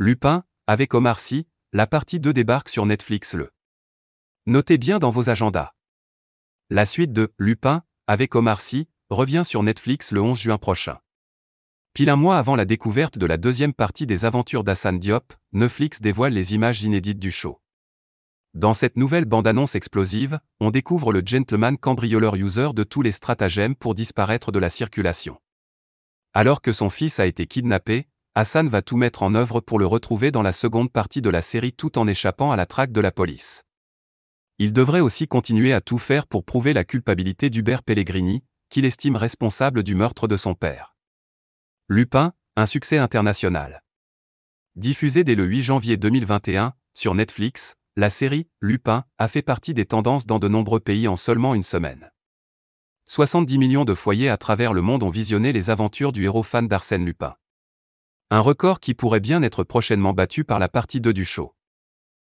Lupin, avec Omar Sy, la partie 2 débarque sur Netflix le. Notez bien dans vos agendas. La suite de Lupin, avec Omar Sy, revient sur Netflix le 11 juin prochain. Pile un mois avant la découverte de la deuxième partie des aventures d'Hassan Diop, Netflix dévoile les images inédites du show. Dans cette nouvelle bande-annonce explosive, on découvre le gentleman cambrioleur user de tous les stratagèmes pour disparaître de la circulation. Alors que son fils a été kidnappé, Hassan va tout mettre en œuvre pour le retrouver dans la seconde partie de la série tout en échappant à la traque de la police. Il devrait aussi continuer à tout faire pour prouver la culpabilité d'Hubert Pellegrini, qu'il estime responsable du meurtre de son père. Lupin, un succès international. Diffusée dès le 8 janvier 2021, sur Netflix, la série Lupin a fait partie des tendances dans de nombreux pays en seulement une semaine. 70 millions de foyers à travers le monde ont visionné les aventures du héros fan d'Arsène Lupin. Un record qui pourrait bien être prochainement battu par la partie 2 du show.